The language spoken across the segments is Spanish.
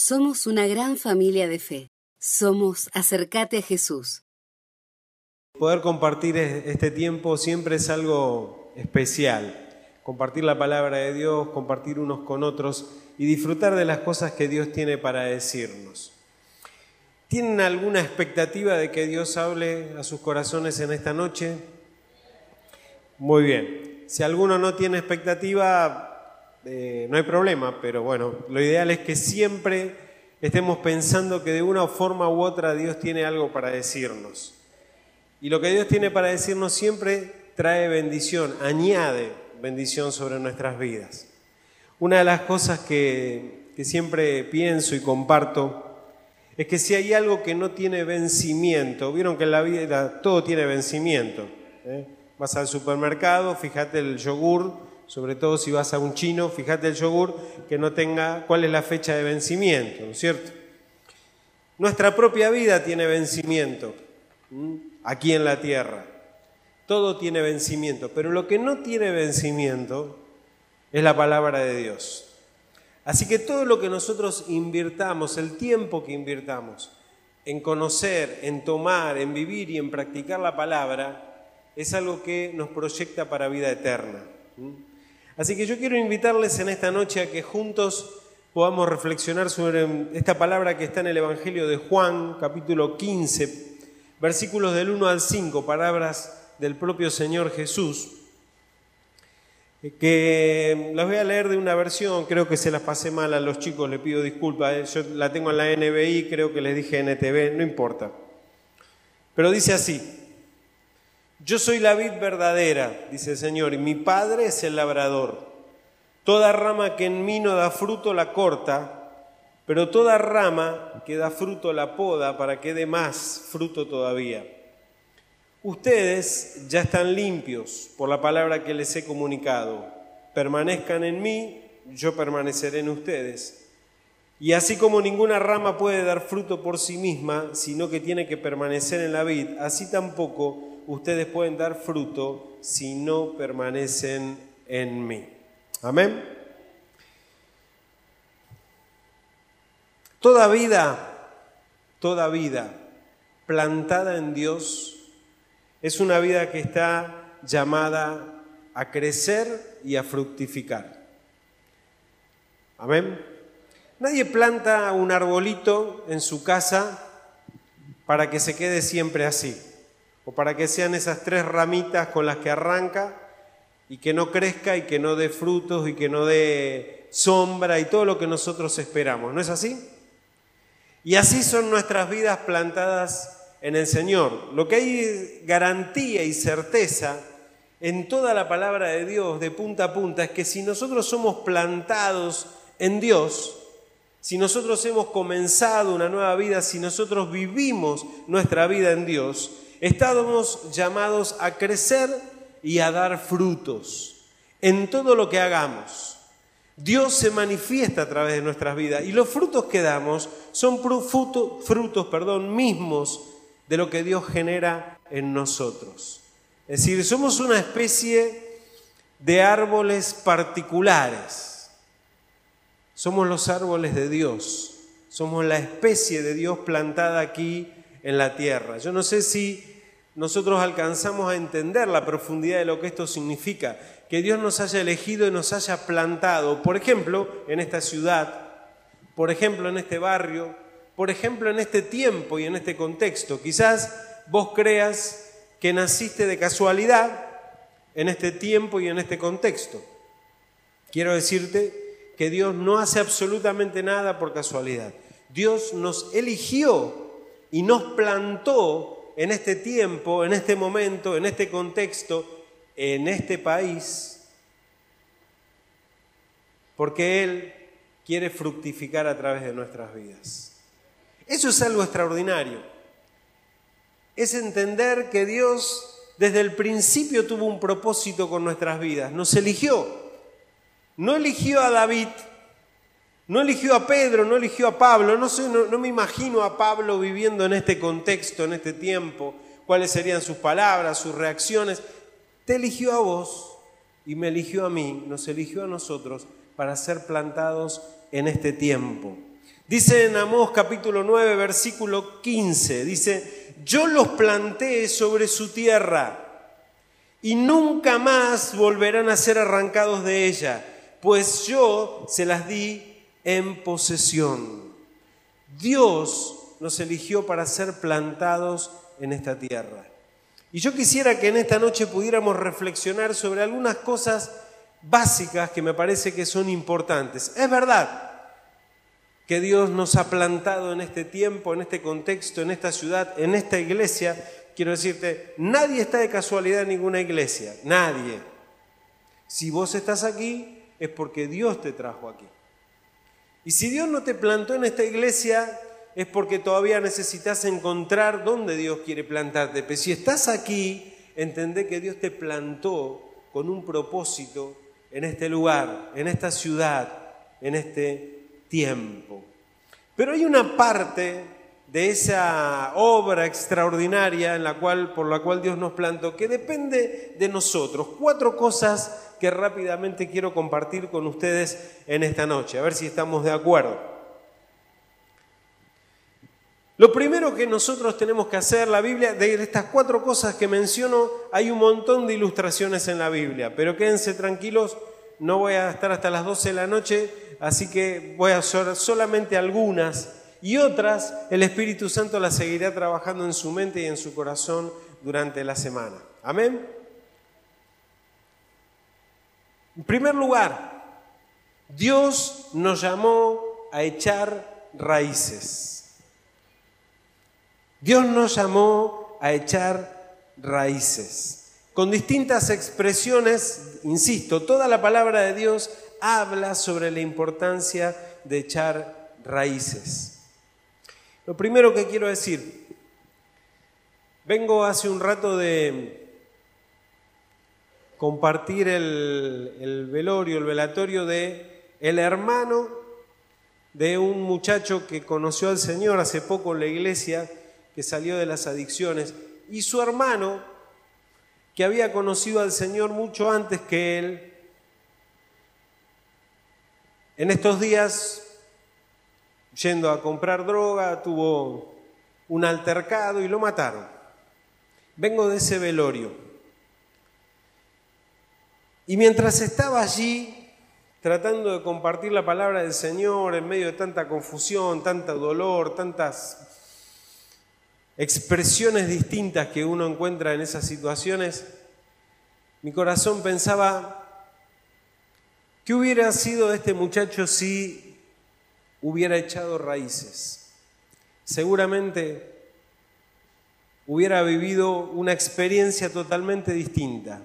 Somos una gran familia de fe. Somos Acercate a Jesús. Poder compartir este tiempo siempre es algo especial. Compartir la palabra de Dios, compartir unos con otros y disfrutar de las cosas que Dios tiene para decirnos. ¿Tienen alguna expectativa de que Dios hable a sus corazones en esta noche? Muy bien. Si alguno no tiene expectativa, eh, no hay problema, pero bueno, lo ideal es que siempre estemos pensando que de una forma u otra Dios tiene algo para decirnos. Y lo que Dios tiene para decirnos siempre trae bendición, añade bendición sobre nuestras vidas. Una de las cosas que, que siempre pienso y comparto es que si hay algo que no tiene vencimiento, vieron que en la vida todo tiene vencimiento. ¿eh? Vas al supermercado, fíjate el yogur, sobre todo si vas a un chino, fíjate el yogur que no tenga cuál es la fecha de vencimiento, ¿no es cierto? Nuestra propia vida tiene vencimiento aquí en la tierra. Todo tiene vencimiento, pero lo que no tiene vencimiento es la palabra de Dios. Así que todo lo que nosotros invirtamos, el tiempo que invirtamos en conocer, en tomar, en vivir y en practicar la palabra, es algo que nos proyecta para vida eterna. Así que yo quiero invitarles en esta noche a que juntos podamos reflexionar sobre esta palabra que está en el Evangelio de Juan, capítulo 15, versículos del 1 al 5, palabras del propio Señor Jesús que las voy a leer de una versión, creo que se las pasé mal a los chicos, les pido disculpas, ¿eh? yo la tengo en la NBI, creo que les dije NTV, no importa. Pero dice así, yo soy la vid verdadera, dice el Señor, y mi Padre es el labrador. Toda rama que en mí no da fruto la corta, pero toda rama que da fruto la poda para que dé más fruto todavía. Ustedes ya están limpios por la palabra que les he comunicado. Permanezcan en mí, yo permaneceré en ustedes. Y así como ninguna rama puede dar fruto por sí misma, sino que tiene que permanecer en la vid, así tampoco ustedes pueden dar fruto si no permanecen en mí. Amén. Toda vida, toda vida plantada en Dios, es una vida que está llamada a crecer y a fructificar. Amén. Nadie planta un arbolito en su casa para que se quede siempre así, o para que sean esas tres ramitas con las que arranca y que no crezca y que no dé frutos y que no dé sombra y todo lo que nosotros esperamos. ¿No es así? Y así son nuestras vidas plantadas en el Señor. Lo que hay garantía y certeza en toda la palabra de Dios de punta a punta es que si nosotros somos plantados en Dios, si nosotros hemos comenzado una nueva vida, si nosotros vivimos nuestra vida en Dios, estamos llamados a crecer y a dar frutos en todo lo que hagamos. Dios se manifiesta a través de nuestras vidas y los frutos que damos son frutos, mismos de lo que Dios genera en nosotros. Es decir, somos una especie de árboles particulares. Somos los árboles de Dios. Somos la especie de Dios plantada aquí en la tierra. Yo no sé si nosotros alcanzamos a entender la profundidad de lo que esto significa, que Dios nos haya elegido y nos haya plantado, por ejemplo, en esta ciudad, por ejemplo, en este barrio, por ejemplo, en este tiempo y en este contexto. Quizás vos creas que naciste de casualidad en este tiempo y en este contexto. Quiero decirte que Dios no hace absolutamente nada por casualidad. Dios nos eligió y nos plantó en este tiempo, en este momento, en este contexto, en este país, porque Él quiere fructificar a través de nuestras vidas. Eso es algo extraordinario. Es entender que Dios desde el principio tuvo un propósito con nuestras vidas. Nos eligió. No eligió a David, no eligió a Pedro, no eligió a Pablo. No, sé, no, me imagino a Pablo viviendo en este contexto, en este tiempo, cuáles serían sus palabras, sus reacciones. Te eligió a vos y me eligió a mí, nos eligió a nosotros para ser plantados en este tiempo. Dice en Amós capítulo 9, versículo 15, dice, yo los planté sobre su tierra y nunca más volverán a ser arrancados de ella, pues yo se las di en posesión. Dios nos eligió para ser plantados en esta tierra. Y yo quisiera que en esta noche pudiéramos reflexionar sobre algunas cosas básicas que me parece que son importantes. Es verdad que Dios nos ha plantado en este tiempo, en este contexto, en esta ciudad, en esta iglesia. Quiero decirte, nadie está de casualidad en ninguna iglesia, nadie. Si vos estás aquí es porque Dios te trajo aquí. Y si Dios no te plantó en esta iglesia es porque todavía necesitas encontrar dónde Dios quiere plantarte. Pero si estás aquí, entendé que Dios te plantó con un propósito en este lugar, en esta ciudad, en este tiempo. Pero hay una parte de esa obra extraordinaria en la cual, por la cual Dios nos plantó que depende de nosotros. Cuatro cosas que rápidamente quiero compartir con ustedes en esta noche, a ver si estamos de acuerdo. Lo primero que nosotros tenemos que hacer, la Biblia, de estas cuatro cosas que menciono, hay un montón de ilustraciones en la Biblia, pero quédense tranquilos, no voy a estar hasta las 12 de la noche, así que voy a hacer solamente algunas y otras el Espíritu Santo las seguirá trabajando en su mente y en su corazón durante la semana. Amén. En primer lugar, Dios nos llamó a echar raíces. Dios nos llamó a echar raíces. Con distintas expresiones, insisto, toda la palabra de Dios habla sobre la importancia de echar raíces. Lo primero que quiero decir, vengo hace un rato de compartir el, velorio, el velatorio de el hermano de un muchacho que conoció al Señor hace poco en la iglesia que salió de las adicciones, y su hermano, que había conocido al Señor mucho antes que él, en estos días, yendo a comprar droga, tuvo un altercado y lo mataron. Vengo de ese velorio. Y mientras estaba allí, tratando de compartir la palabra del Señor en medio de tanta confusión, tanta dolor, tantas expresiones distintas que uno encuentra en esas situaciones, mi corazón pensaba, ¿qué hubiera sido de este muchacho si hubiera echado raíces? Seguramente hubiera vivido una experiencia totalmente distinta.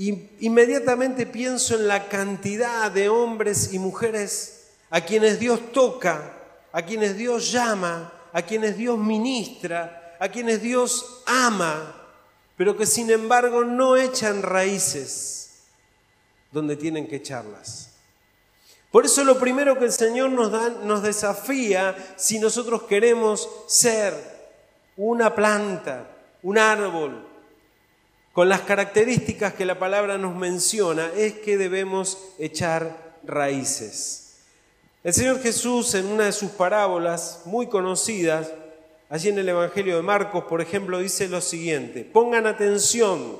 Inmediatamente pienso en la cantidad de hombres y mujeres a quienes Dios toca, a quienes Dios llama, a quienes Dios ministra, a quienes Dios ama, pero que sin embargo no echan raíces donde tienen que echarlas. Por eso lo primero que el Señor nos, da, nos desafía si nosotros queremos ser una planta, un árbol, con las características que la palabra nos menciona, es que debemos echar raíces. El Señor Jesús en una de sus parábolas muy conocidas, allí en el Evangelio de Marcos, por ejemplo, dice lo siguiente, pongan atención,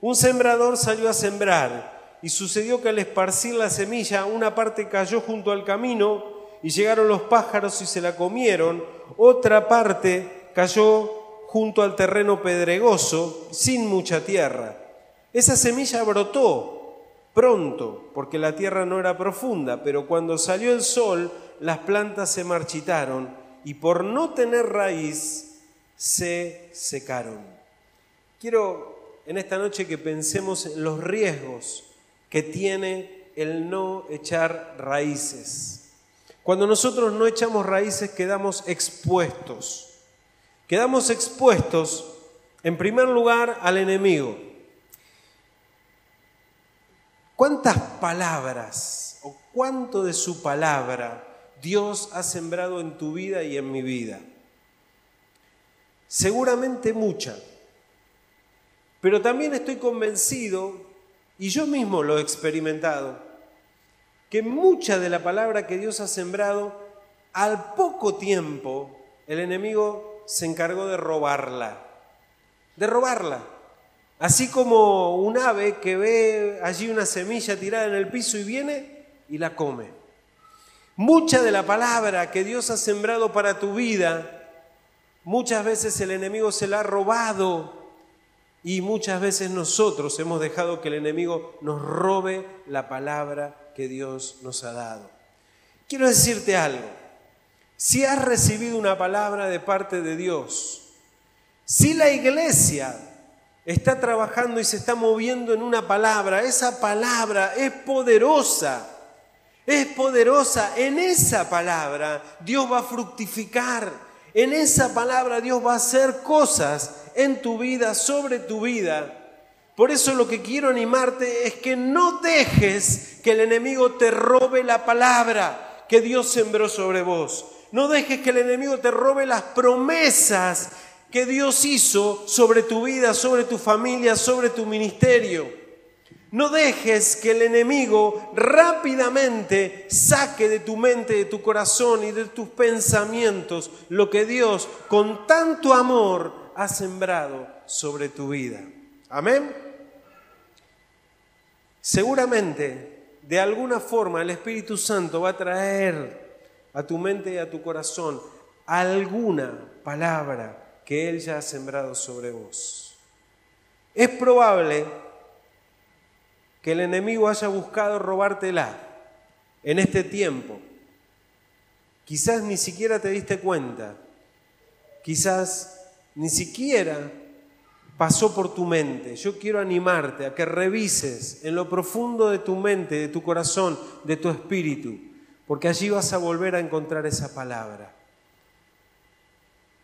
un sembrador salió a sembrar y sucedió que al esparcir la semilla una parte cayó junto al camino y llegaron los pájaros y se la comieron, otra parte cayó junto al terreno pedregoso sin mucha tierra. Esa semilla brotó pronto, porque la tierra no era profunda, pero cuando salió el sol, las plantas se marchitaron y por no tener raíz, se secaron. Quiero en esta noche que pensemos en los riesgos que tiene el no echar raíces. Cuando nosotros no echamos raíces quedamos expuestos. Quedamos expuestos, en primer lugar, al enemigo. ¿Cuántas palabras o cuánto de su palabra Dios ha sembrado en tu vida y en mi vida? Seguramente mucha. Pero también estoy convencido, y yo mismo lo he experimentado, que mucha de la palabra que Dios ha sembrado, al poco tiempo el enemigo se encargó de robarla, de robarla. Así como un ave que ve allí una semilla tirada en el piso y viene y la come. Mucha de la palabra que Dios ha sembrado para tu vida, muchas veces el enemigo se la ha robado y muchas veces nosotros hemos dejado que el enemigo nos robe la palabra que Dios nos ha dado. Quiero decirte algo. Si has recibido una palabra de parte de Dios, si la iglesia está trabajando y se está moviendo en una palabra, esa palabra es poderosa, es poderosa. En esa palabra Dios va a fructificar, en esa palabra Dios va a hacer cosas en tu vida, sobre tu vida. Por eso lo que quiero animarte es que no dejes que el enemigo te robe la palabra que Dios sembró sobre vos. No dejes que el enemigo te robe las promesas que Dios hizo sobre tu vida, sobre tu familia, sobre tu ministerio. No dejes que el enemigo rápidamente saque de tu mente, de tu corazón y de tus pensamientos lo que Dios con tanto amor ha sembrado sobre tu vida. Amén. Seguramente, de alguna forma, el Espíritu Santo va a traer a tu mente y a tu corazón alguna palabra que Él ya ha sembrado sobre vos. Es probable que el enemigo haya buscado robártela en este tiempo. Quizás ni siquiera te diste cuenta. Quizás ni siquiera pasó por tu mente. Yo quiero animarte a que revises en lo profundo de tu mente, de tu corazón, de tu espíritu, porque allí vas a volver a encontrar esa palabra.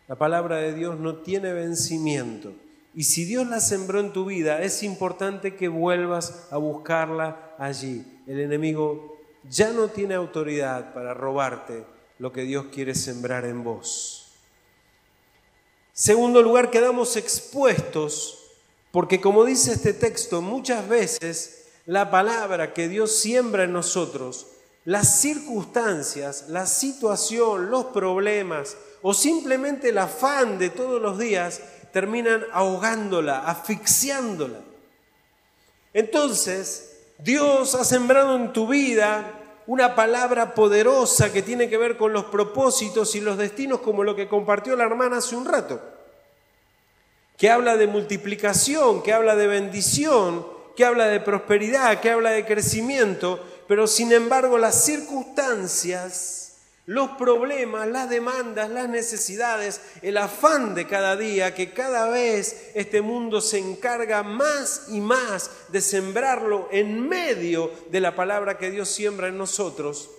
La palabra de Dios no tiene vencimiento. Y si Dios la sembró en tu vida, es importante que vuelvas a buscarla allí. El enemigo ya no tiene autoridad para robarte lo que Dios quiere sembrar en vos. Segundo lugar, quedamos expuestos porque como dice este texto, muchas veces la palabra que Dios siembra en nosotros, las circunstancias, la situación, los problemas o simplemente el afán de todos los días terminan ahogándola, asfixiándola. Entonces, Dios ha sembrado en tu vida una palabra poderosa que tiene que ver con los propósitos y los destinos, como lo que compartió la hermana hace un rato, que habla de multiplicación, que habla de bendición, que habla de prosperidad, que habla de crecimiento, pero sin embargo las circunstancias los problemas, las demandas, las necesidades, el afán de cada día, que cada vez este mundo se encarga más y más de sembrarlo en medio de la palabra que Dios siembra en nosotros,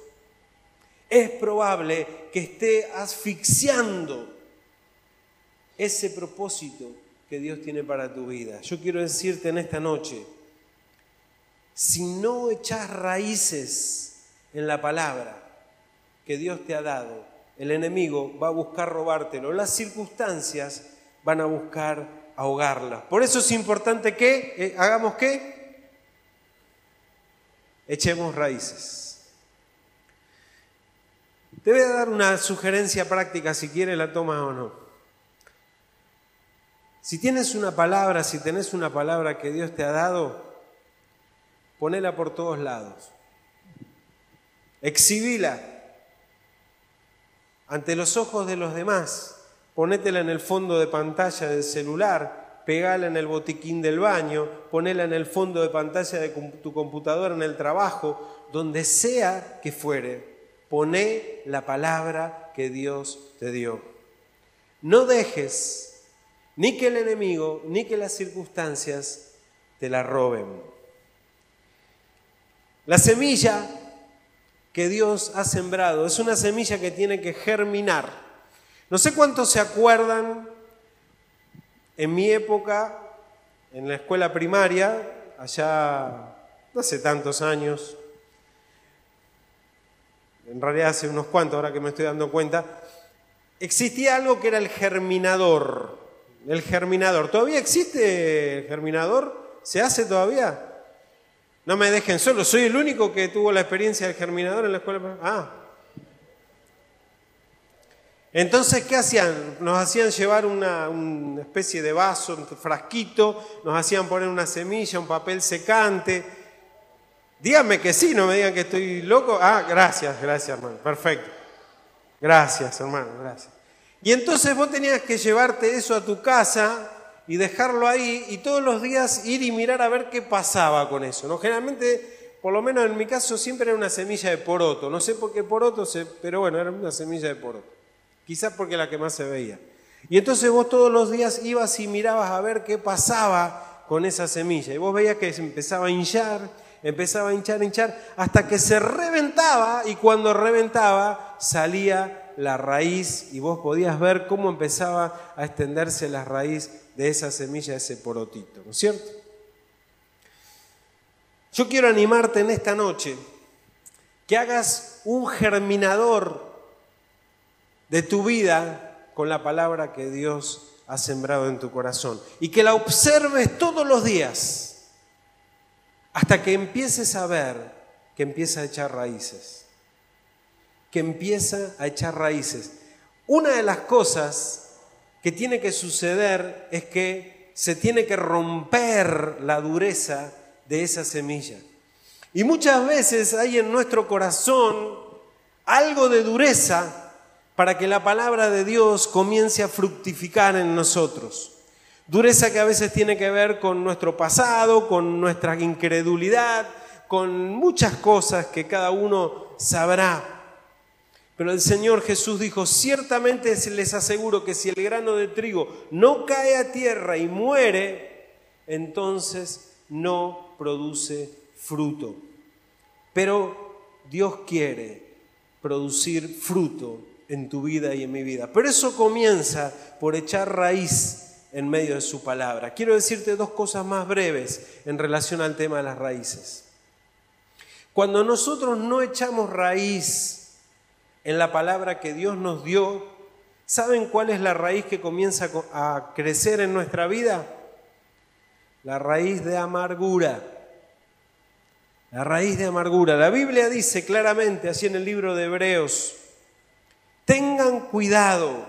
es probable que esté asfixiando ese propósito que Dios tiene para tu vida. Yo quiero decirte en esta noche, si no echas raíces en la palabra, que Dios te ha dado, el enemigo va a buscar robártelo. Las circunstancias van a buscar ahogarlas. Por eso es importante que eh, hagamos qué? Echemos raíces. Te voy a dar una sugerencia práctica si quieres la tomas o no. Si tienes una palabra, si tenés una palabra que Dios te ha dado, ponela por todos lados. Exhibila ante los ojos de los demás. Ponétela en el fondo de pantalla del celular, pegala en el botiquín del baño, ponela en el fondo de pantalla de tu computadora en el trabajo, donde sea que fuere. Poné la palabra que Dios te dio. No dejes ni que el enemigo ni que las circunstancias te la roben. La semilla que Dios ha sembrado. Es una semilla que tiene que germinar. No sé cuántos se acuerdan en mi época, en la escuela primaria, allá hace tantos años, en realidad hace unos cuantos, ahora que me estoy dando cuenta, existía algo que era el germinador. El germinador. ¿Todavía existe el germinador? ¿Se hace todavía? No me dejen solo, soy el único que tuvo la experiencia del germinador en la escuela. Ah. Entonces, ¿qué hacían? Nos hacían llevar una, una especie de vaso, un frasquito, nos hacían poner una semilla, un papel secante. Díganme que sí, no me digan que estoy loco. Ah, gracias, gracias, hermano. Perfecto. Gracias, hermano, gracias. Y entonces vos tenías que llevarte eso a tu casa y dejarlo ahí y todos los días ir y mirar a ver qué pasaba con eso. ¿no? Generalmente, por lo menos en mi caso, siempre era una semilla de poroto. No sé por qué poroto, pero bueno, era una semilla de poroto. Quizás porque la que más se veía. Y entonces vos todos los días ibas y mirabas a ver qué pasaba con esa semilla. Y vos veías que se empezaba a hinchar, empezaba a hinchar, hinchar, hasta que se reventaba y cuando reventaba salía la raíz y vos podías ver cómo empezaba a extenderse la raíz de esa semilla, ese porotito, ¿no es cierto? Yo quiero animarte en esta noche que hagas un germinador de tu vida con la palabra que Dios ha sembrado en tu corazón y que la observes todos los días hasta que empieces a ver que empieza a echar raíces, que empieza a echar raíces. Una de las cosas que tiene que suceder es que se tiene que romper la dureza de esa semilla. Y muchas veces hay en nuestro corazón algo de dureza para que la palabra de Dios comience a fructificar en nosotros. Dureza que a veces tiene que ver con nuestro pasado, con nuestra incredulidad, con muchas cosas que cada uno sabrá. Pero el Señor Jesús dijo, ciertamente les aseguro que si el grano de trigo no cae a tierra y muere, entonces no produce fruto. Pero Dios quiere producir fruto en tu vida y en mi vida. Pero eso comienza por echar raíz en medio de su palabra. Quiero decirte dos cosas más breves en relación al tema de las raíces. Cuando nosotros no echamos raíz en la palabra que Dios nos dio, ¿saben cuál es la raíz que comienza a crecer en nuestra vida? La raíz de amargura. La raíz de amargura. La Biblia dice claramente, así en el libro de Hebreos, tengan cuidado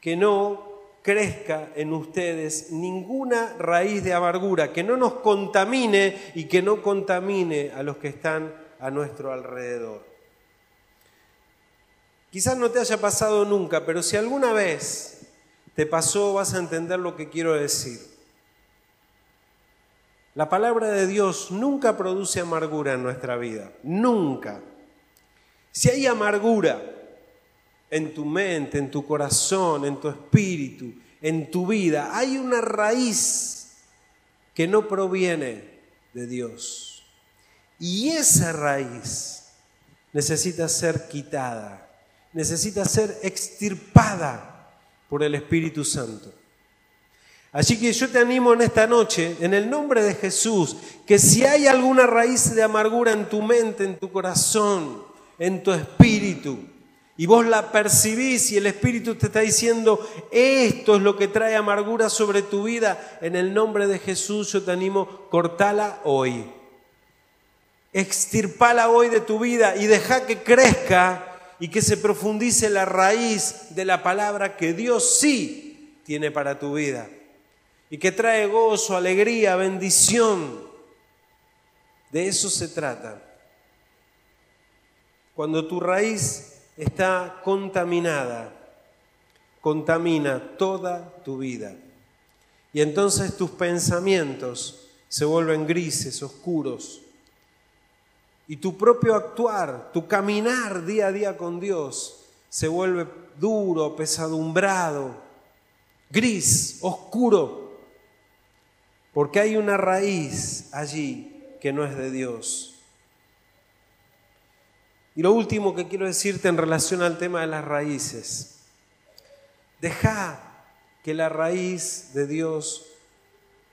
que no crezca en ustedes ninguna raíz de amargura, que no nos contamine y que no contamine a los que están a nuestro alrededor. Quizás no te haya pasado nunca, pero si alguna vez te pasó, vas a entender lo que quiero decir. La palabra de Dios nunca produce amargura en nuestra vida, nunca. Si hay amargura en tu mente, en tu corazón, en tu espíritu, en tu vida, hay una raíz que no proviene de Dios. Y esa raíz necesita ser quitada necesita ser extirpada por el Espíritu Santo. Así que yo te animo en esta noche, en el nombre de Jesús, que si hay alguna raíz de amargura en tu mente, en tu corazón, en tu espíritu, y vos la percibís y el Espíritu te está diciendo, esto es lo que trae amargura sobre tu vida, en el nombre de Jesús yo te animo, cortala hoy. Extirpala hoy de tu vida y deja que crezca y que se profundice la raíz de la palabra que Dios sí tiene para tu vida y que trae gozo, alegría, bendición. De eso se trata. Cuando tu raíz está contaminada, contamina toda tu vida. Y entonces tus pensamientos se vuelven grises, oscuros, y tu propio actuar, tu caminar día a día con Dios se vuelve duro, pesadumbrado, gris, oscuro, porque hay una raíz allí que no es de Dios. Y lo último que quiero decirte en relación al tema de las raíces, deja que la raíz de Dios,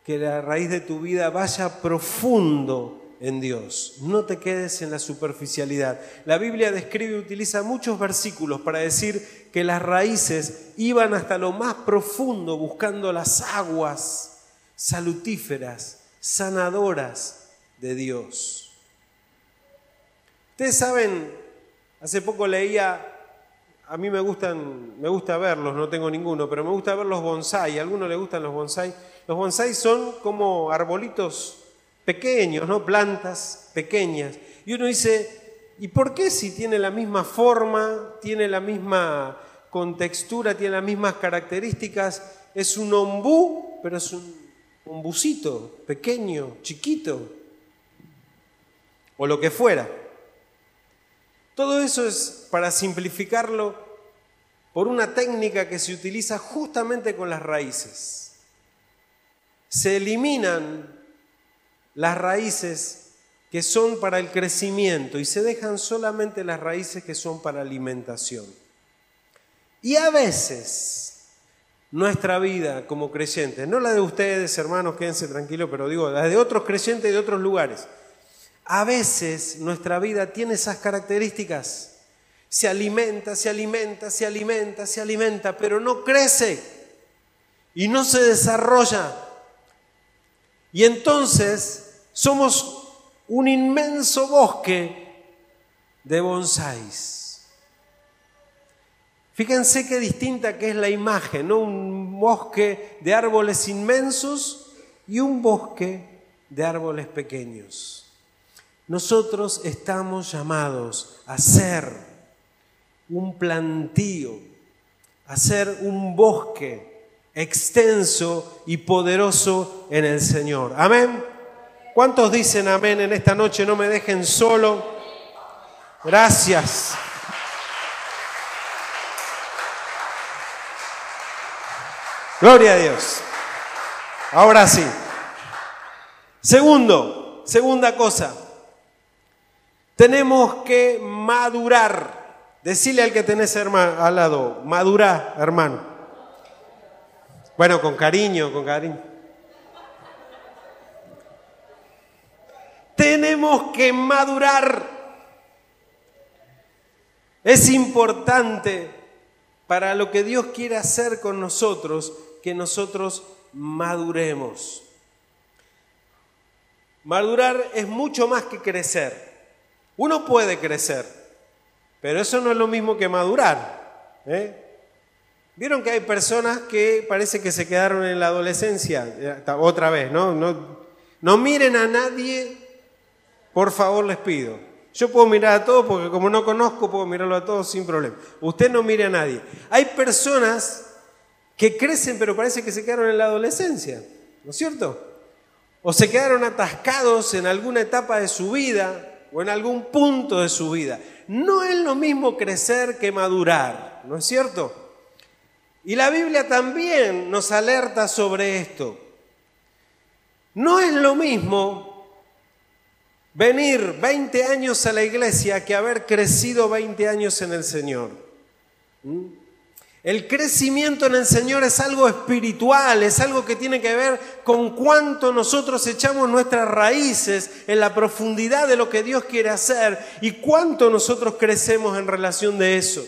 que la raíz de tu vida vaya profundo en Dios. No te quedes en la superficialidad. La Biblia describe y utiliza muchos versículos para decir que las raíces iban hasta lo más profundo buscando las aguas salutíferas, sanadoras de Dios. Ustedes saben, hace poco leía, a mí me gustan, me gusta verlos, no tengo ninguno, pero me gusta ver los bonsai. ¿A alguno le gustan los bonsai? Los bonsai son como arbolitos pequeños, ¿no? Plantas pequeñas. Y uno dice, ¿y por qué si tiene la misma forma, tiene la misma contextura, tiene las mismas características, es un ombú, pero es un ombucito pequeño, chiquito, o lo que fuera? Todo eso es, para simplificarlo, por una técnica que se utiliza justamente con las raíces. Se eliminan las raíces que son para el crecimiento y se dejan solamente las raíces que son para alimentación. Y a veces nuestra vida como creyentes, no la de ustedes hermanos, quédense tranquilos, pero digo, la de otros creyentes de otros lugares, a veces nuestra vida tiene esas características. Se alimenta, se alimenta, se alimenta, se alimenta, pero no crece y no se desarrolla. Y entonces somos un inmenso bosque de bonsáis. Fíjense qué distinta que es la imagen, ¿no? Un bosque de árboles inmensos y un bosque de árboles pequeños. Nosotros estamos llamados a ser un plantío, a ser un bosque extenso y poderoso en el Señor. Amén. ¿Cuántos dicen amén en esta noche? No me dejen solo. Gracias. Gloria a Dios. Ahora sí. Segundo, segunda cosa. Tenemos que madurar. Decirle al que tenés al lado, madura, hermano. Bueno, con cariño, con cariño. Tenemos que madurar. Es importante para lo que Dios quiere hacer con nosotros que nosotros maduremos. Madurar es mucho más que crecer. Uno puede crecer, pero eso no es lo mismo que madurar. ¿eh? Vieron que hay personas que parece que se quedaron en la adolescencia, otra vez, ¿no? No, no miren a nadie por favor les pido. Yo puedo mirar a todos porque como no conozco, puedo mirarlo a todos sin problema. Usted no mire a nadie. Hay personas que crecen pero parece que se quedaron en la adolescencia, ¿no es cierto? O se quedaron atascados en alguna etapa de su vida o en algún punto de su vida. No es lo mismo crecer que madurar, ¿no es cierto? Y la Biblia también nos alerta sobre esto. No es lo mismo venir 20 años a la iglesia que haber crecido 20 años en el Señor. ¿Mm? El crecimiento en el Señor es algo espiritual, es algo que tiene que ver con cuánto nosotros echamos nuestras raíces en la profundidad de lo que Dios quiere hacer y cuánto nosotros crecemos en relación de eso.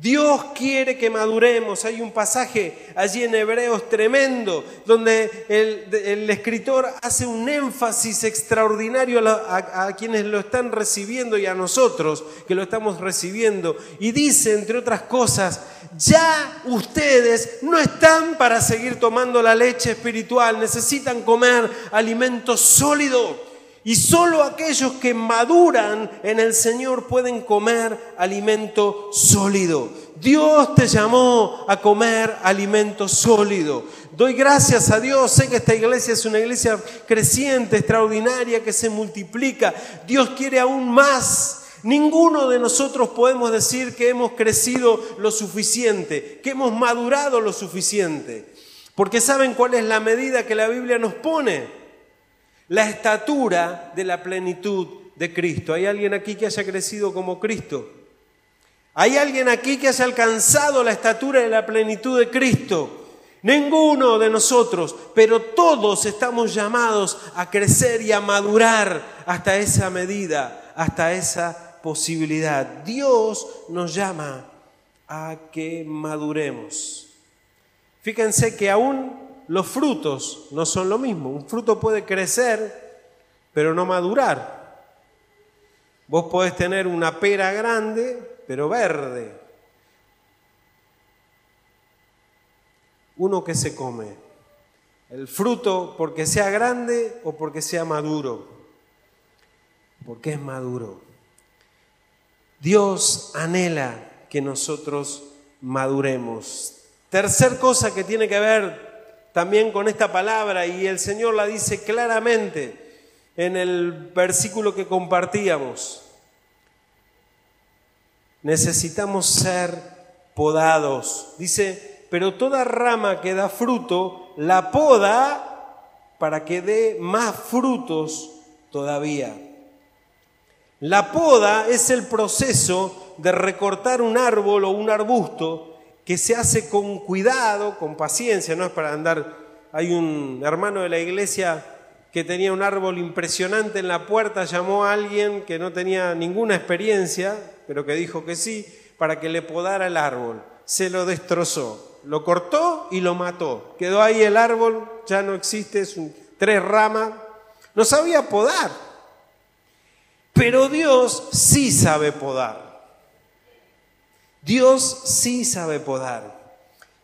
Dios quiere que maduremos. Hay un pasaje allí en Hebreos tremendo donde el, escritor hace un énfasis extraordinario a, a, quienes lo están recibiendo y a nosotros que lo estamos recibiendo. Y dice, entre otras cosas, ya ustedes no están para seguir tomando la leche espiritual, necesitan comer alimento sólido y solo aquellos que maduran en el Señor pueden comer alimento sólido. Dios te llamó a comer alimento sólido. Doy gracias a Dios. Sé que esta iglesia es una iglesia creciente, extraordinaria, que se multiplica. Dios quiere aún más. Ninguno de nosotros podemos decir que hemos crecido lo suficiente, que hemos madurado lo suficiente. Porque ¿saben cuál es la medida que la Biblia nos pone? La estatura de la plenitud de Cristo. ¿Hay alguien aquí que haya crecido como Cristo? ¿Hay alguien aquí que haya alcanzado la estatura de la plenitud de Cristo? Ninguno de nosotros, pero todos estamos llamados a crecer y a madurar hasta esa medida, hasta esa posibilidad. Dios nos llama a que maduremos. Fíjense que aún los frutos no son lo mismo. Un fruto puede crecer pero no madurar. Vos podés tener una pera grande, pero verde. Uno que se come, el fruto porque sea grande o porque sea maduro, porque es maduro. Dios anhela que nosotros maduremos. Tercer cosa que tiene que ver también con esta palabra, y el Señor la dice claramente en el versículo que compartíamos. Necesitamos ser podados. Dice, pero toda rama que da fruto, la poda para que dé más frutos todavía. La poda es el proceso de recortar un árbol o un arbusto que se hace con cuidado, con paciencia, no es para andar. Hay un hermano de la iglesia que tenía un árbol impresionante en la puerta, llamó a alguien que no tenía ninguna experiencia, pero que dijo que sí, para que le podara el árbol. Se lo destrozó, lo cortó y lo mató. Quedó ahí el árbol, ya no existe, es un, tres ramas. No sabía podar. Pero Dios sí sabe podar. Dios sí sabe podar.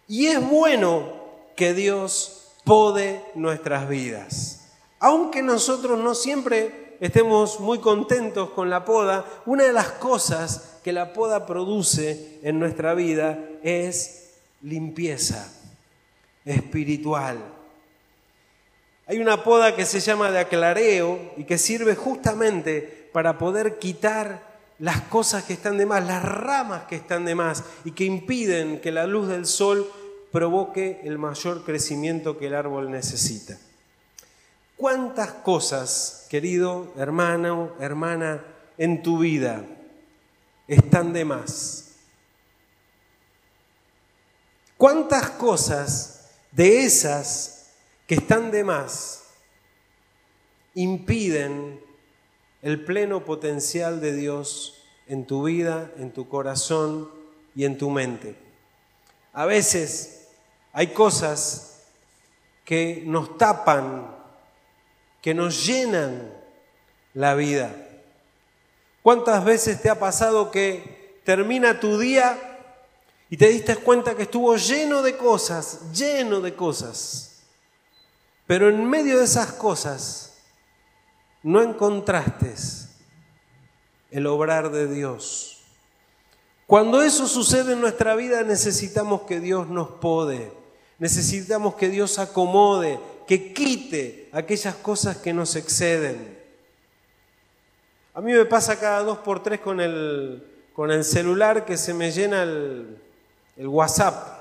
Y es bueno que Dios pode nuestras vidas. Aunque nosotros no siempre estemos muy contentos con la poda, una de las cosas que la poda produce en nuestra vida es limpieza espiritual. Hay una poda que se llama de aclareo y que sirve justamente para poder quitar las cosas que están de más, las ramas que están de más y que impiden que la luz del sol provoque el mayor crecimiento que el árbol necesita. ¿Cuántas cosas, querido hermano, hermana, en tu vida están de más? ¿Cuántas cosas de esas que están de más impiden el pleno potencial de Dios en tu vida, en tu corazón y en tu mente. A veces hay cosas que nos tapan, que nos llenan la vida. ¿Cuántas veces te ha pasado que termina tu día y te diste cuenta que estuvo lleno de cosas, lleno de cosas? Pero en medio de esas cosas no encontraste el obrar de Dios. Cuando eso sucede en nuestra vida necesitamos que Dios nos pode, necesitamos que Dios acomode, que quite aquellas cosas que nos exceden. A mí me pasa cada dos por tres con el, con el celular que se me llena el, el WhatsApp.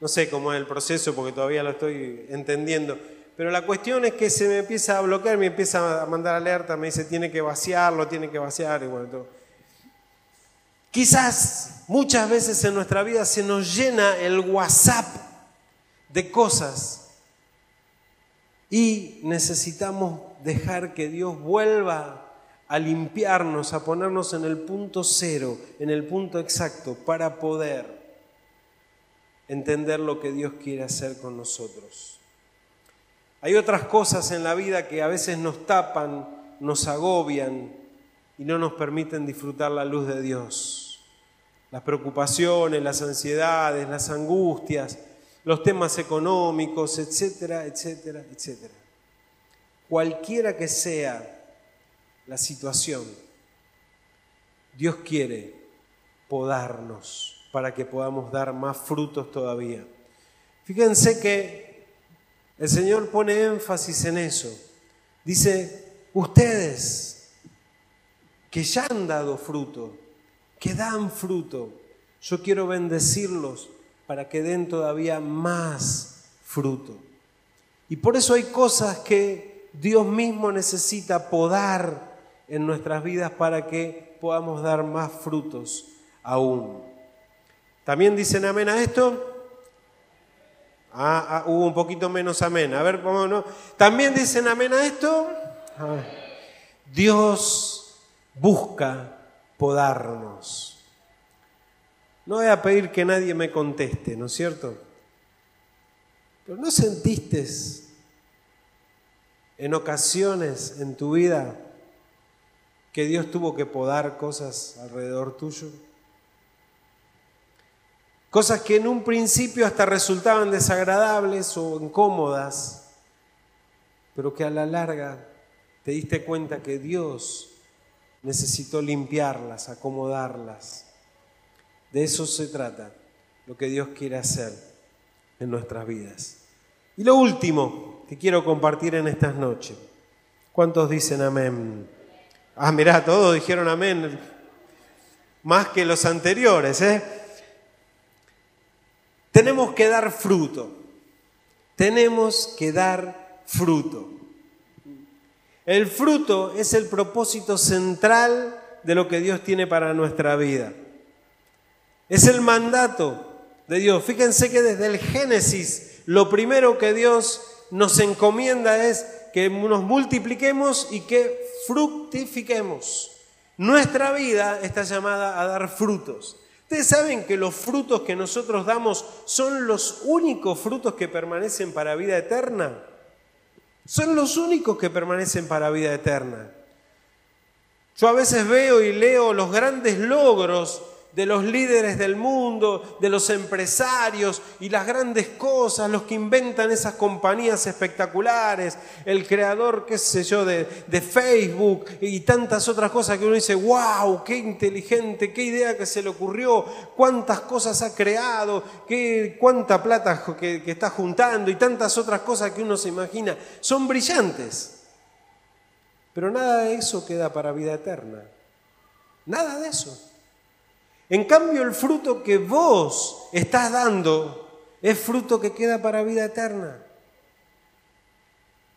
No sé cómo es el proceso porque todavía lo estoy entendiendo pero la cuestión es que se me empieza a bloquear, me empieza a mandar alerta, me dice tiene que vaciarlo, tiene que vaciar y bueno. Quizás muchas veces en nuestra vida se nos llena el WhatsApp de cosas y necesitamos dejar que Dios vuelva a limpiarnos, a ponernos en el punto cero, en el punto exacto, para poder entender lo que Dios quiere hacer con nosotros. Hay otras cosas en la vida que a veces nos tapan, nos agobian y no nos permiten disfrutar la luz de Dios. Las preocupaciones, las ansiedades, las angustias, los temas económicos, etcétera, etcétera, etcétera. Cualquiera que sea la situación, Dios quiere podarnos para que podamos dar más frutos todavía. Fíjense que el Señor pone énfasis en eso. Dice, ustedes que ya han dado fruto, que dan fruto, yo quiero bendecirlos para que den todavía más fruto. Y por eso hay cosas que Dios mismo necesita podar en nuestras vidas para que podamos dar más frutos aún. ¿También dicen amén a esto? Ah, ah, hubo un poquito menos amén. A ver, no? ¿También dicen amén a esto? Dios busca podarnos. No voy a pedir que nadie me conteste, ¿no es cierto? Pero ¿no sentiste en ocasiones en tu vida que Dios tuvo que podar cosas alrededor tuyo? Cosas que en un principio hasta resultaban desagradables o incómodas, pero que a la larga te diste cuenta que Dios necesitó limpiarlas, acomodarlas. De eso se trata, lo que Dios quiere hacer en nuestras vidas. Y lo último que quiero compartir en estas noches. ¿Cuántos dicen amén? Ah, mirá, todos dijeron amén. Más que los anteriores, ¿eh? Tenemos que dar fruto. Tenemos que dar fruto. El fruto es el propósito central de lo que Dios tiene para nuestra vida. Es el mandato de Dios. Fíjense que desde el Génesis lo primero que Dios nos encomienda es que nos multipliquemos y que fructifiquemos. Nuestra vida está llamada a dar frutos. Ustedes saben que los frutos que nosotros damos son los únicos frutos que permanecen para vida eterna. Son los únicos que permanecen para vida eterna. Yo a veces veo y leo los grandes logros de los líderes del mundo, de los empresarios y las grandes cosas, los que inventan esas compañías espectaculares, el creador, qué sé yo, de, Facebook y tantas otras cosas que uno dice, wow, qué inteligente, qué idea que se le ocurrió, cuántas cosas ha creado, qué, cuánta plata que, que está juntando y tantas otras cosas que uno se imagina. Son brillantes, pero nada de eso queda para vida eterna. Nada de eso. En cambio, el fruto que vos estás dando es fruto que queda para vida eterna.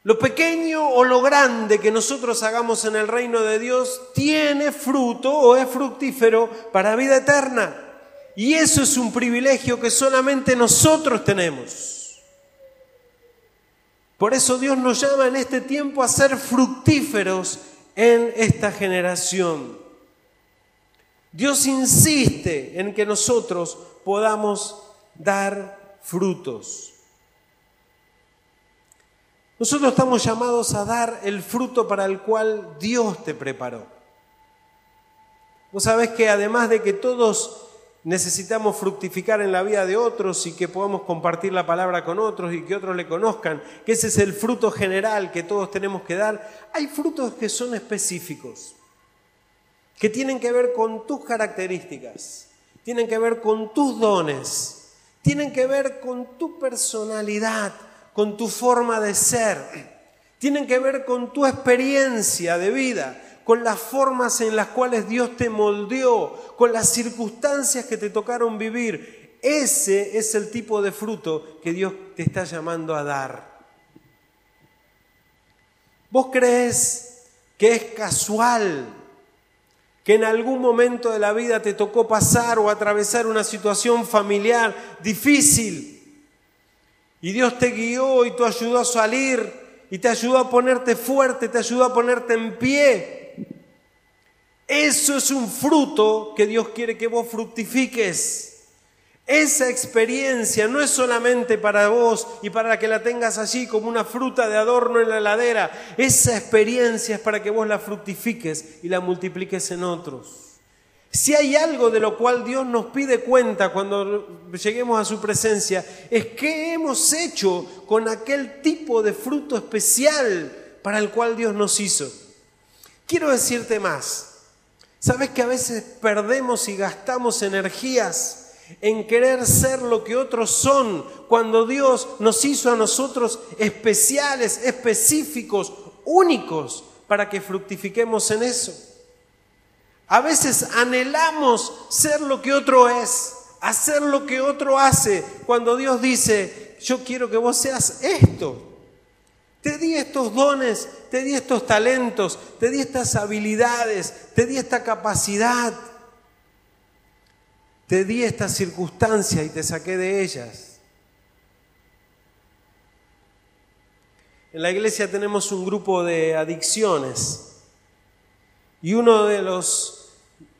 Lo pequeño o lo grande que nosotros hagamos en el reino de Dios tiene fruto o es fructífero para vida eterna. Y eso es un privilegio que solamente nosotros tenemos. Por eso Dios nos llama en este tiempo a ser fructíferos en esta generación. Dios insiste en que nosotros podamos dar frutos. Nosotros estamos llamados a dar el fruto para el cual Dios te preparó. Vos sabés que además de que todos necesitamos fructificar en la vida de otros y que podamos compartir la palabra con otros y que otros le conozcan, que ese es el fruto general que todos tenemos que dar, hay frutos que son específicos que tienen que ver con tus características, tienen que ver con tus dones, tienen que ver con tu personalidad, con tu forma de ser, tienen que ver con tu experiencia de vida, con las formas en las cuales Dios te moldeó, con las circunstancias que te tocaron vivir. Ese es el tipo de fruto que Dios te está llamando a dar. ¿Vos crees que es casual que en algún momento de la vida te tocó pasar o atravesar una situación familiar difícil y Dios te guió y te ayudó a salir y te ayudó a ponerte fuerte, te ayudó a ponerte en pie. Eso es un fruto que Dios quiere que vos fructifiques. Esa experiencia no es solamente para vos y para que la tengas allí como una fruta de adorno en la heladera. Esa experiencia es para que vos la fructifiques y la multipliques en otros. Si hay algo de lo cual Dios nos pide cuenta cuando lleguemos a su presencia, es qué hemos hecho con aquel tipo de fruto especial para el cual Dios nos hizo. Quiero decirte más. ¿Sabes que a veces perdemos y gastamos energías? En querer ser lo que otros son, cuando Dios nos hizo a nosotros especiales, específicos, únicos, para que fructifiquemos en eso. A veces anhelamos ser lo que otro es, hacer lo que otro hace, cuando Dios dice, yo quiero que vos seas esto. Te di estos dones, te di estos talentos, te di estas habilidades, te di esta capacidad. Te di estas circunstancias y te saqué de ellas. En la iglesia tenemos un grupo de adicciones y uno de los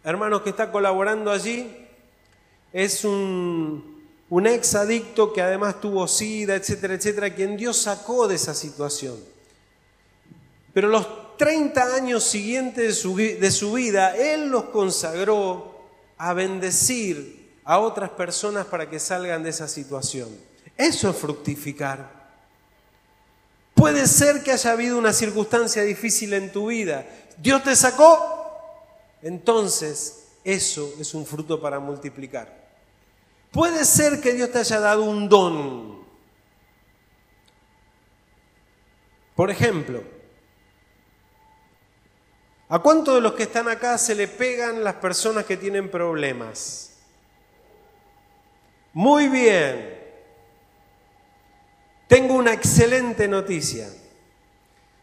hermanos que está colaborando allí es un, un ex adicto que además tuvo sida, etcétera, etcétera, quien Dios sacó de esa situación. Pero los 30 años siguientes de su, de su vida, Él los consagró a bendecir a otras personas para que salgan de esa situación. Eso es fructificar. Puede ser que haya habido una circunstancia difícil en tu vida. Dios te sacó. Entonces, eso es un fruto para multiplicar. Puede ser que Dios te haya dado un don. Por ejemplo, ¿a cuántos de los que están acá se le pegan las personas que tienen problemas? Muy bien. Tengo una excelente noticia.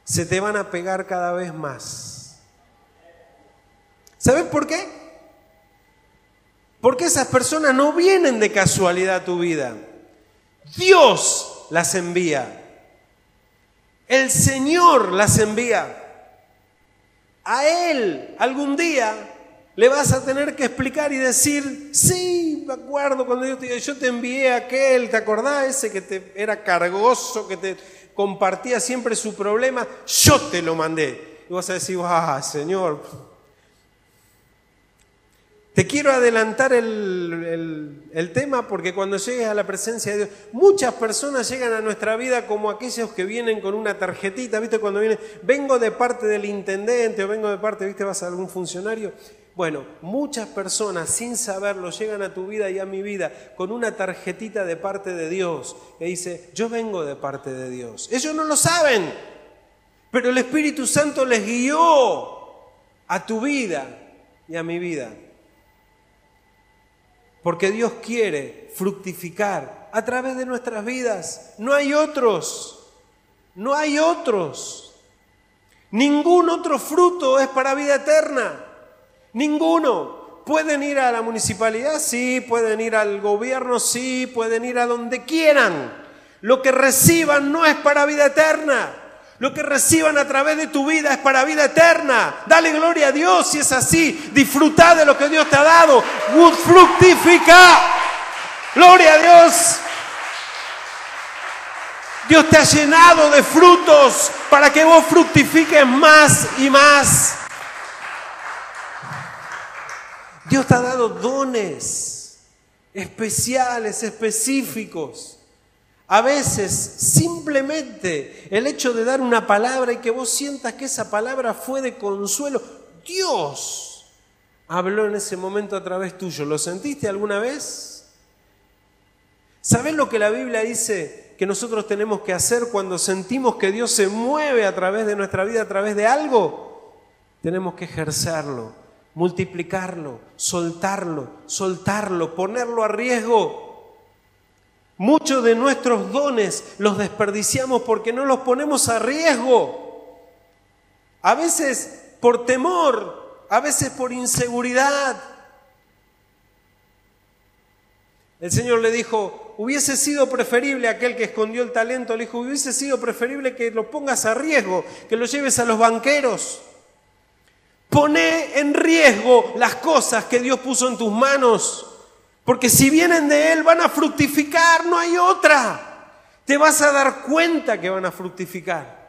Se te van a pegar cada vez más. ¿Sabes por qué? Porque esas personas no vienen de casualidad a tu vida. Dios las envía. El Señor las envía. A Él algún día le vas a tener que explicar y decir, sí, me acuerdo cuando yo te, yo te envié a aquel, ¿te acordás ese que te, era cargoso, que te compartía siempre su problema? Yo te lo mandé. Y vas a decir, ah, Señor, te quiero adelantar el, tema porque cuando llegues a la presencia de Dios, muchas personas llegan a nuestra vida como aquellos que vienen con una tarjetita, ¿viste? Cuando vienen, vengo de parte del intendente o vengo de parte, ¿viste? Vas a algún funcionario bueno, muchas personas sin saberlo llegan a tu vida y a mi vida con una tarjetita de parte de Dios que dice, yo vengo de parte de Dios. Ellos no lo saben, pero el Espíritu Santo les guió a tu vida y a mi vida. Porque Dios quiere fructificar a través de nuestras vidas. No hay otros, no hay otros. Ningún otro fruto es para vida eterna. Ninguno. ¿Pueden ir a la municipalidad? Sí. ¿Pueden ir al gobierno? Sí. ¿Pueden ir a donde quieran? Lo que reciban no es para vida eterna. Lo que reciban a través de tu vida es para vida eterna. Dale gloria a Dios si es así. Disfruta de lo que Dios te ha dado. Fructifica. Gloria a Dios. Dios te ha llenado de frutos para que vos fructifiques más y más. Dios te ha dado dones especiales, específicos. A veces simplemente el hecho de dar una palabra y que vos sientas que esa palabra fue de consuelo, Dios habló en ese momento a través tuyo. ¿Lo sentiste alguna vez? ¿Sabés lo que la Biblia dice que nosotros tenemos que hacer cuando sentimos que Dios se mueve a través de nuestra vida, a través de algo? Tenemos que ejercerlo multiplicarlo, soltarlo, soltarlo, ponerlo a riesgo. Muchos de nuestros dones los desperdiciamos porque no los ponemos a riesgo. A veces por temor, a veces por inseguridad. El Señor le dijo, hubiese sido preferible aquel que escondió el talento, le dijo, hubiese sido preferible que lo pongas a riesgo, que lo lleves a los banqueros. Pone en riesgo las cosas que Dios puso en tus manos, porque si vienen de Él van a fructificar, no hay otra. Te vas a dar cuenta que van a fructificar.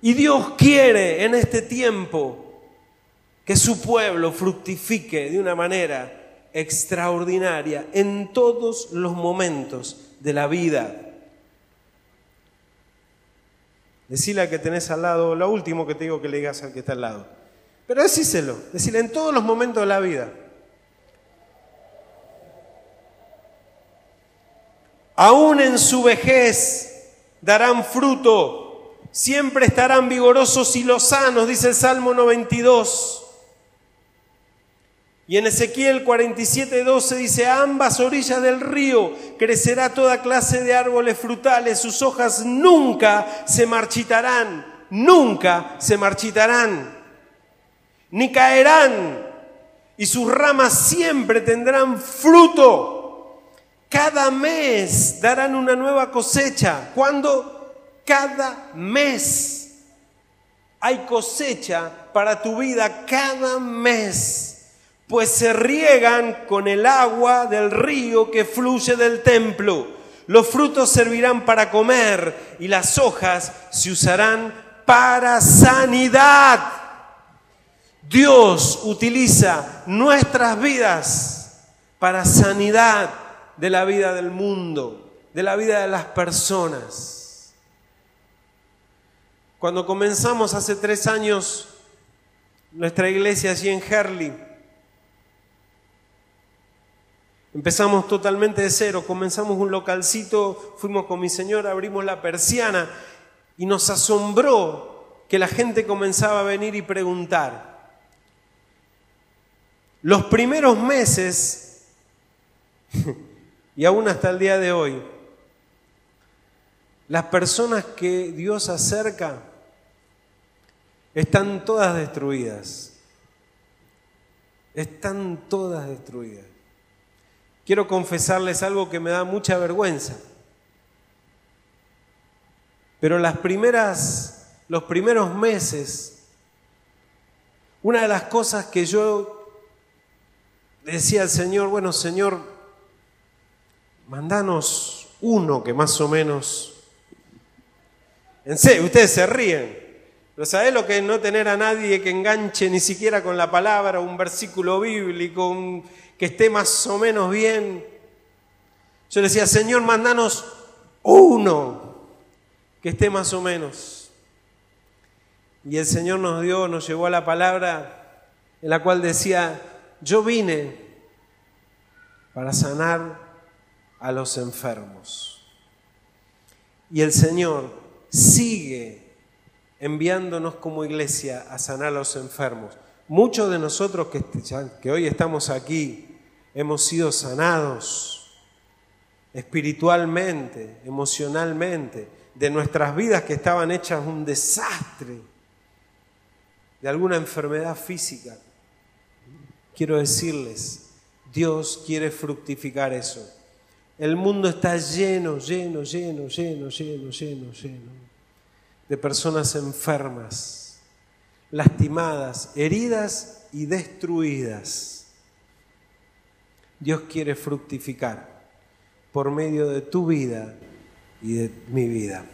Y Dios quiere en este tiempo que su pueblo fructifique de una manera extraordinaria en todos los momentos de la vida. Decile al que tenés al lado, lo último que te digo que le digas al que está al lado. Pero decíselo, decirle en todos los momentos de la vida. Aún en su vejez darán fruto, siempre estarán vigorosos y lozanos, dice el Salmo 92. Y en Ezequiel 47, 12 dice, a ambas orillas del río crecerá toda clase de árboles frutales, sus hojas nunca se marchitarán, nunca se marchitarán ni caerán, y sus ramas siempre tendrán fruto. Cada mes darán una nueva cosecha. ¿Cuándo? Cada mes. Hay cosecha para tu vida cada mes, pues se riegan con el agua del río que fluye del templo. Los frutos servirán para comer y las hojas se usarán para sanidad. Dios utiliza nuestras vidas para sanidad de la vida del mundo, de la vida de las personas. Cuando comenzamos hace tres años nuestra iglesia allí en Herley, empezamos totalmente de cero, comenzamos un localcito, fuimos con mi señora, abrimos la persiana y nos asombró que la gente comenzaba a venir y preguntar. Los primeros meses, y aún hasta el día de hoy, las personas que Dios acerca están todas destruidas. Están todas destruidas. Quiero confesarles algo que me da mucha vergüenza. Pero las primeras, los primeros meses, una de las cosas que yo decía al Señor, bueno Señor, mandanos uno que más o menos... En serio, ustedes se ríen, pero ¿sabés lo que es no tener a nadie que enganche ni siquiera con la palabra, un versículo bíblico, que esté más o menos bien? Yo le decía, Señor, mandanos uno que esté más o menos. Y el Señor nos dio, nos llevó a la palabra en la cual decía, yo vine para sanar a los enfermos. Y el Señor sigue enviándonos como iglesia a sanar a los enfermos. Muchos de nosotros que, que hoy estamos aquí hemos sido sanados espiritualmente, emocionalmente, de nuestras vidas que estaban hechas un desastre, de alguna enfermedad física quiero decirles, Dios quiere fructificar eso. El mundo está lleno, lleno, lleno, lleno, lleno, lleno, lleno de personas enfermas, lastimadas, heridas y destruidas. Dios quiere fructificar por medio de tu vida y de mi vida.